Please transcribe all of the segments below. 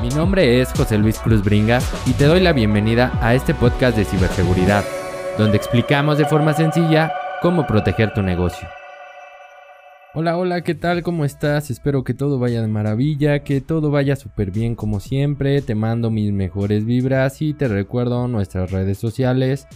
Mi nombre es José Luis Cruz Bringas y te doy la bienvenida a este podcast de ciberseguridad, donde explicamos de forma sencilla cómo proteger tu negocio. Hola, hola, ¿qué tal? ¿Cómo estás? Espero que todo vaya de maravilla, que todo vaya súper bien como siempre. Te mando mis mejores vibras y te recuerdo nuestras redes sociales.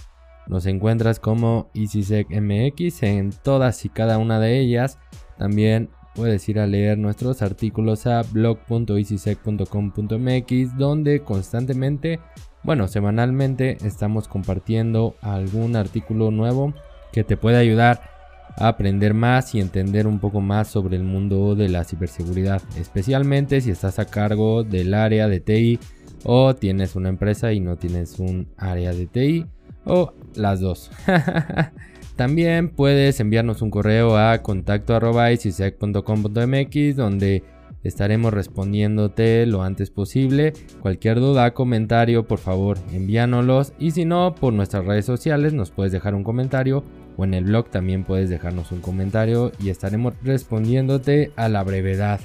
Nos encuentras como EasySecMX en todas y cada una de ellas. También puedes ir a leer nuestros artículos a blog.easysec.com.mx donde constantemente, bueno, semanalmente estamos compartiendo algún artículo nuevo que te puede ayudar a aprender más y entender un poco más sobre el mundo de la ciberseguridad, especialmente si estás a cargo del área de TI o tienes una empresa y no tienes un área de TI o las dos. También puedes enviarnos un correo a contacto.com.mx donde estaremos respondiéndote lo antes posible. Cualquier duda, comentario, por favor, envíanoslos. Y si no, por nuestras redes sociales nos puedes dejar un comentario o en el blog también puedes dejarnos un comentario y estaremos respondiéndote a la brevedad.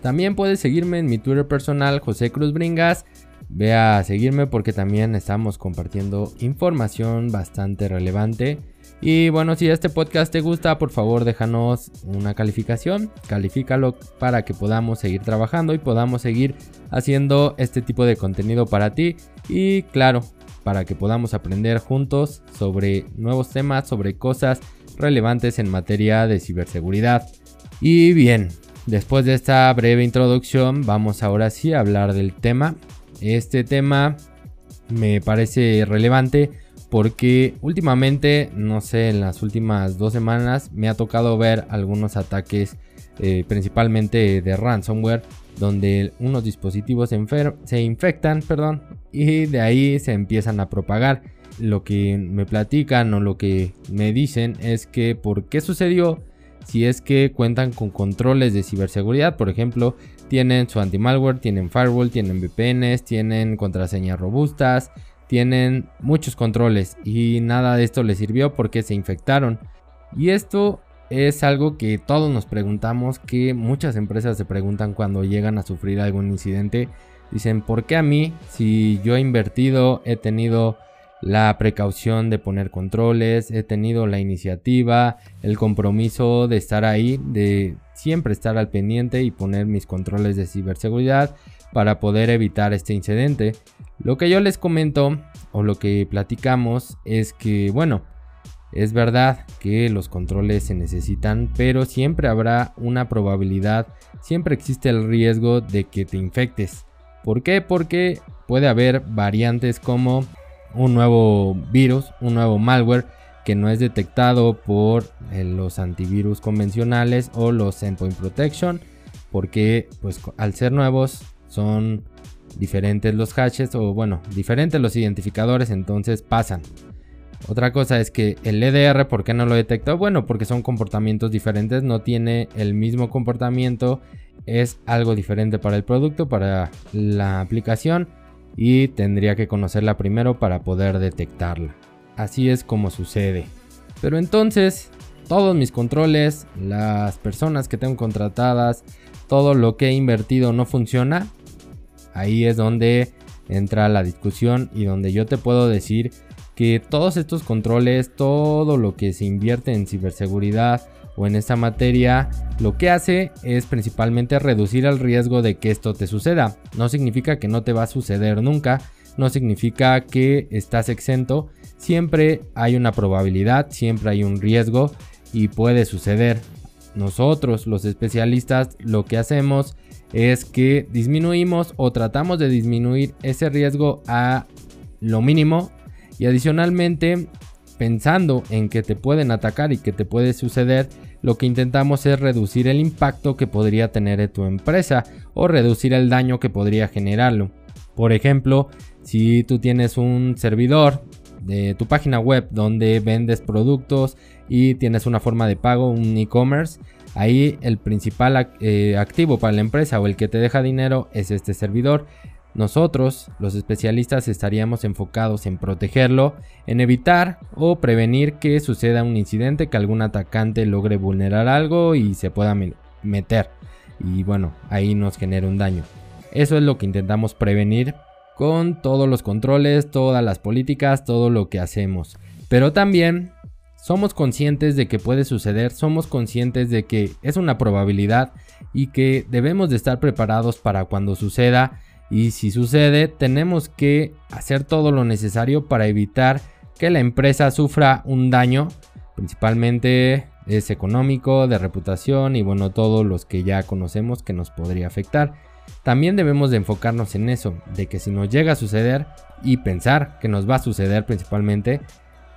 También puedes seguirme en mi Twitter personal, José Cruz Bringas. Ve a seguirme porque también estamos compartiendo información bastante relevante. Y bueno, si este podcast te gusta, por favor déjanos una calificación, califícalo para que podamos seguir trabajando y podamos seguir haciendo este tipo de contenido para ti. Y claro, para que podamos aprender juntos sobre nuevos temas, sobre cosas relevantes en materia de ciberseguridad. Y bien, después de esta breve introducción, vamos ahora sí a hablar del tema. Este tema me parece relevante porque últimamente, no sé, en las últimas dos semanas me ha tocado ver algunos ataques, eh, principalmente de ransomware, donde unos dispositivos se, infectan, perdón, y de ahí se empiezan a propagar. Lo que me platican o lo que me dicen es que por qué sucedió si es que cuentan con controles de ciberseguridad, por ejemplo, tienen su anti-malware, tienen firewall, tienen VPNs, tienen contraseñas robustas, tienen muchos controles y nada de esto les sirvió porque se infectaron. Y esto es algo que todos nos preguntamos, que muchas empresas se preguntan cuando llegan a sufrir algún incidente. Dicen, ¿por qué a mí? Si yo he invertido, he tenido la precaución de poner controles, he tenido la iniciativa, el compromiso de estar ahí, de siempre estar al pendiente y poner mis controles de ciberseguridad para poder evitar este incidente. Lo que yo les comento o lo que platicamos es que, bueno, es verdad que los controles se necesitan, pero siempre habrá una probabilidad, siempre existe el riesgo de que te infectes. ¿Por qué? Porque puede haber variantes como un nuevo virus, un nuevo malware que no es detectado por eh, los antivirus convencionales o los endpoint protection, porque pues al ser nuevos son diferentes los hashes o bueno, diferentes los identificadores, entonces pasan. Otra cosa es que el EDR, ¿por qué no lo detectó? Bueno, porque son comportamientos diferentes, no tiene el mismo comportamiento, es algo diferente para el producto, para la aplicación y tendría que conocerla primero para poder detectarla. Así es como sucede. Pero entonces, todos mis controles, las personas que tengo contratadas, todo lo que he invertido no funciona, Ahí es donde entra la discusión y donde yo te puedo decir que todos estos controles, todo lo que se invierte en ciberseguridad o en esta materia, lo que hace es principalmente reducir el riesgo de que esto te suceda. No significa que no te va a suceder nunca, no significa que estás exento, siempre hay una probabilidad, siempre hay un riesgo y puede suceder. Nosotros, los especialistas, lo que hacemos es que disminuimos o tratamos de disminuir ese riesgo a lo mínimo y adicionalmente pensando en que te pueden atacar y que te puede suceder, lo que intentamos es reducir el impacto que podría tener tu empresa o reducir el daño que podría generarlo. Por ejemplo, si tú tienes un servidor de tu página web donde vendes productos y tienes una forma de pago, un e-commerce, Ahí el principal eh, activo para la empresa o el que te deja dinero es este servidor. Nosotros, los especialistas, estaríamos enfocados en protegerlo, en evitar o prevenir que suceda un incidente, que algún atacante logre vulnerar algo y se pueda meter. Y bueno, ahí nos genera un daño. Eso es lo que intentamos prevenir con todos los controles, todas las políticas, todo lo que hacemos. Pero también somos conscientes de que puede suceder, somos conscientes de que es una probabilidad y que debemos de estar preparados para cuando suceda y si sucede tenemos que hacer todo lo necesario para evitar que la empresa sufra un daño, principalmente es económico, de reputación y bueno, todos los que ya conocemos que nos podría afectar. También debemos de enfocarnos en eso, de que si nos llega a suceder y pensar que nos va a suceder principalmente,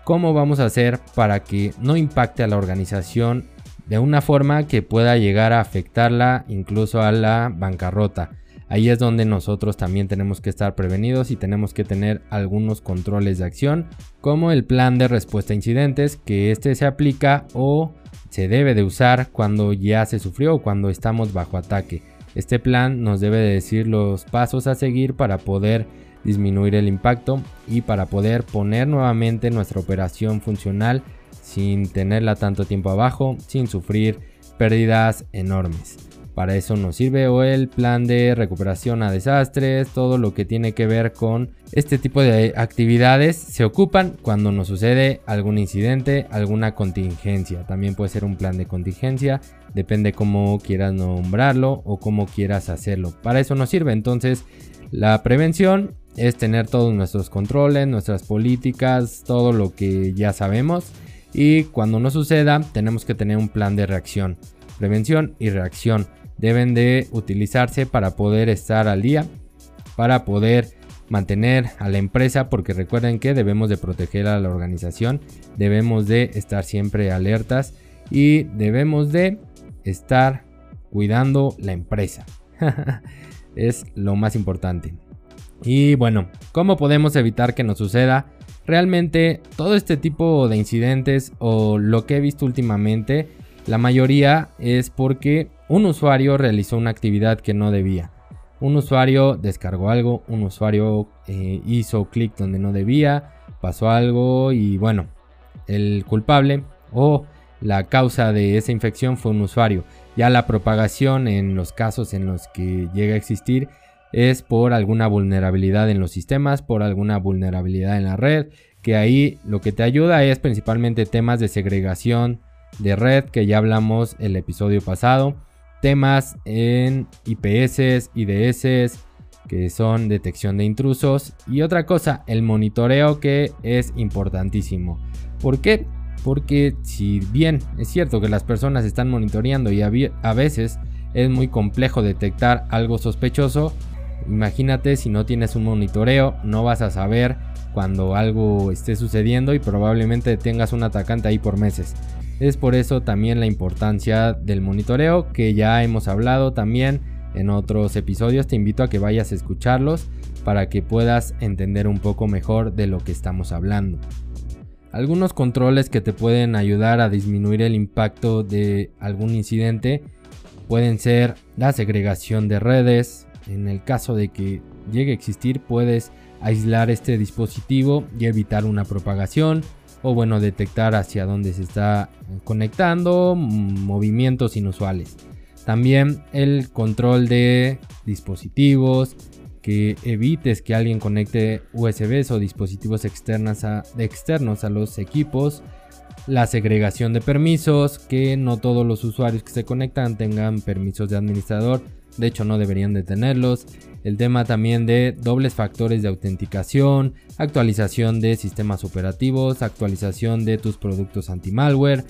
cómo vamos a hacer para que no impacte a la organización de una forma que pueda llegar a afectarla incluso a la bancarrota. Ahí es donde nosotros también tenemos que estar prevenidos y tenemos que tener algunos controles de acción, como el plan de respuesta a incidentes, que este se aplica o se debe de usar cuando ya se sufrió o cuando estamos bajo ataque. Este plan nos debe decir los pasos a seguir para poder disminuir el impacto y para poder poner nuevamente nuestra operación funcional sin tenerla tanto tiempo abajo, sin sufrir pérdidas enormes. Para eso nos sirve el plan de recuperación a desastres, todo lo que tiene que ver con este tipo de actividades se ocupan cuando nos sucede algún incidente, alguna contingencia. También puede ser un plan de contingencia, depende cómo quieras nombrarlo o cómo quieras hacerlo. Para eso nos sirve. Entonces la prevención es tener todos nuestros controles, nuestras políticas, todo lo que ya sabemos. Y cuando no suceda tenemos que tener un plan de reacción, prevención y reacción deben de utilizarse para poder estar al día, para poder mantener a la empresa, porque recuerden que debemos de proteger a la organización, debemos de estar siempre alertas y debemos de estar cuidando la empresa. es lo más importante. Y bueno, ¿cómo podemos evitar que nos suceda? Realmente todo este tipo de incidentes o lo que he visto últimamente la mayoría es porque un usuario realizó una actividad que no debía. Un usuario descargó algo, un usuario eh, hizo clic donde no debía, pasó algo y bueno, el culpable o la causa de esa infección fue un usuario. Ya la propagación en los casos en los que llega a existir es por alguna vulnerabilidad en los sistemas, por alguna vulnerabilidad en la red, que ahí lo que te ayuda es principalmente temas de segregación de red que ya hablamos el episodio pasado, temas en IPS, IDS, que son detección de intrusos y otra cosa, el monitoreo que es importantísimo. ¿Por qué? Porque si bien es cierto que las personas están monitoreando y a veces es muy complejo detectar algo sospechoso, imagínate si no tienes un monitoreo, no vas a saber cuando algo esté sucediendo y probablemente tengas un atacante ahí por meses. Es por eso también la importancia del monitoreo que ya hemos hablado también en otros episodios. Te invito a que vayas a escucharlos para que puedas entender un poco mejor de lo que estamos hablando. Algunos controles que te pueden ayudar a disminuir el impacto de algún incidente pueden ser la segregación de redes. En el caso de que llegue a existir puedes aislar este dispositivo y evitar una propagación o bueno, detectar hacia dónde se está conectando, movimientos inusuales. También el control de dispositivos, que evites que alguien conecte USBs o dispositivos externos a, externos a los equipos. La segregación de permisos, que no todos los usuarios que se conectan tengan permisos de administrador de hecho no deberían de tenerlos. El tema también de dobles factores de autenticación, actualización de sistemas operativos, actualización de tus productos anti-malware,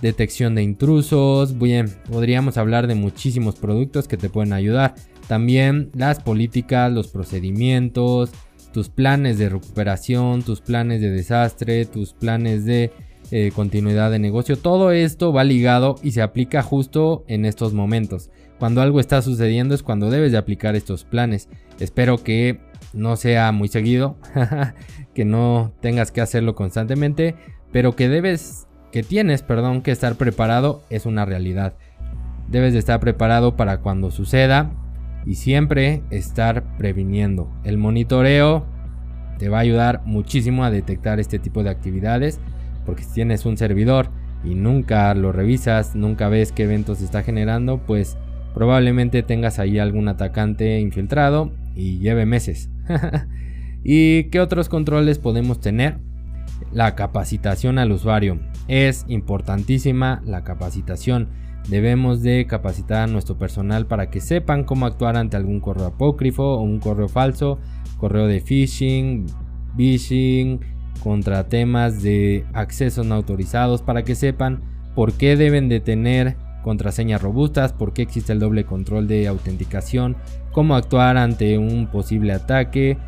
detección de intrusos. Bien, podríamos hablar de muchísimos productos que te pueden ayudar. También las políticas, los procedimientos, tus planes de recuperación, tus planes de desastre, tus planes de eh, continuidad de negocio. Todo esto va ligado y se aplica justo en estos momentos. Cuando algo está sucediendo es cuando debes de aplicar estos planes. Espero que no sea muy seguido, que no tengas que hacerlo constantemente, pero que debes, que tienes, perdón, que estar preparado es una realidad. Debes de estar preparado para cuando suceda y siempre estar previniendo. El monitoreo te va a ayudar muchísimo a detectar este tipo de actividades, porque si tienes un servidor y nunca lo revisas, nunca ves qué eventos está generando, pues probablemente tengas ahí algún atacante infiltrado y lleve meses. ¿Y qué otros controles podemos tener? La capacitación al usuario. Es importantísima la capacitación. Debemos de capacitar a nuestro personal para que sepan cómo actuar ante algún correo apócrifo o un correo falso, correo de phishing, phishing, contra temas de accesos no autorizados, para que sepan por qué deben de tener contraseñas robustas, por qué existe el doble control de autenticación, cómo actuar ante un posible ataque,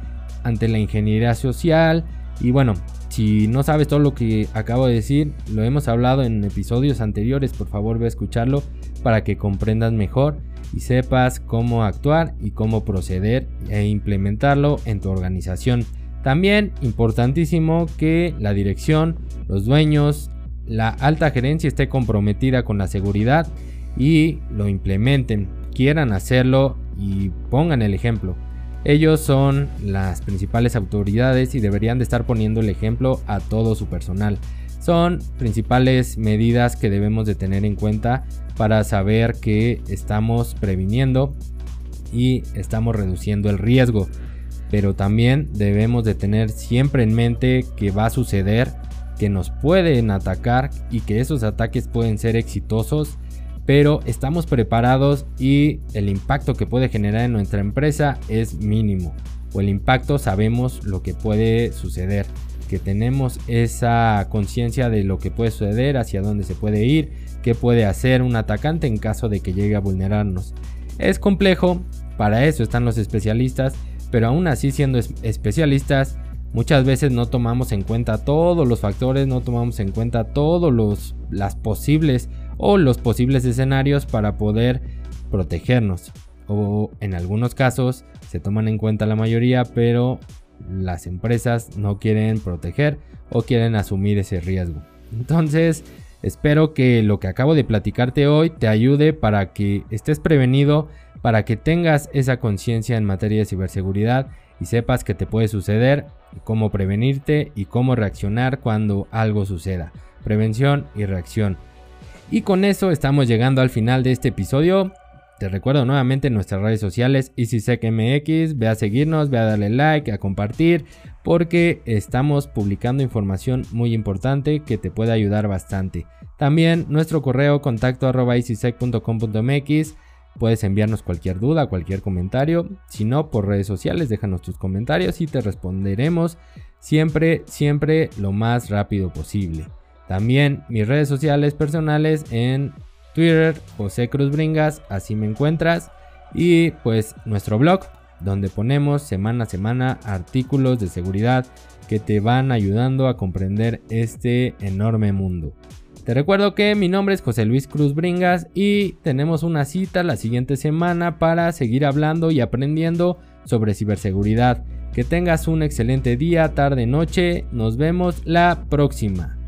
ante la ingeniería social y bueno, si no sabes todo lo que acabo de decir, lo hemos hablado en episodios anteriores, por favor ve a escucharlo para que comprendas mejor y sepas cómo actuar y cómo proceder e implementarlo en tu organización. También importantísimo que la dirección, los dueños, la alta gerencia esté comprometida con la seguridad y lo implementen, quieran hacerlo y pongan el ejemplo. Ellos son las principales autoridades y deberían de estar poniendo el ejemplo a todo su personal. Son principales medidas que debemos de tener en cuenta para saber que estamos previniendo y estamos reduciendo el riesgo. Pero también debemos de tener siempre en mente que va a suceder, que nos pueden atacar y que esos ataques pueden ser exitosos pero estamos preparados y el impacto que puede generar en nuestra empresa es mínimo. O el impacto sabemos lo que puede suceder, que tenemos esa conciencia de lo que puede suceder, hacia dónde se puede ir, qué puede hacer un atacante en caso de que llegue a vulnerarnos. Es complejo, para eso están los especialistas, pero aún así siendo especialistas, muchas veces no tomamos en cuenta todos los factores, no tomamos en cuenta todos las posibles o los posibles escenarios para poder protegernos. O en algunos casos se toman en cuenta la mayoría, pero las empresas no quieren proteger o quieren asumir ese riesgo. Entonces, espero que lo que acabo de platicarte hoy te ayude para que estés prevenido, para que tengas esa conciencia en materia de ciberseguridad y sepas que te puede suceder, cómo prevenirte y cómo reaccionar cuando algo suceda. Prevención y reacción. Y con eso estamos llegando al final de este episodio. Te recuerdo nuevamente en nuestras redes sociales EasySecMX, ve a seguirnos, ve a darle like, a compartir, porque estamos publicando información muy importante que te puede ayudar bastante. También nuestro correo contacto arroba puedes enviarnos cualquier duda, cualquier comentario, si no por redes sociales déjanos tus comentarios y te responderemos siempre, siempre lo más rápido posible. También mis redes sociales personales en Twitter, José Cruz Bringas, así me encuentras. Y pues nuestro blog, donde ponemos semana a semana artículos de seguridad que te van ayudando a comprender este enorme mundo. Te recuerdo que mi nombre es José Luis Cruz Bringas y tenemos una cita la siguiente semana para seguir hablando y aprendiendo sobre ciberseguridad. Que tengas un excelente día, tarde, noche. Nos vemos la próxima.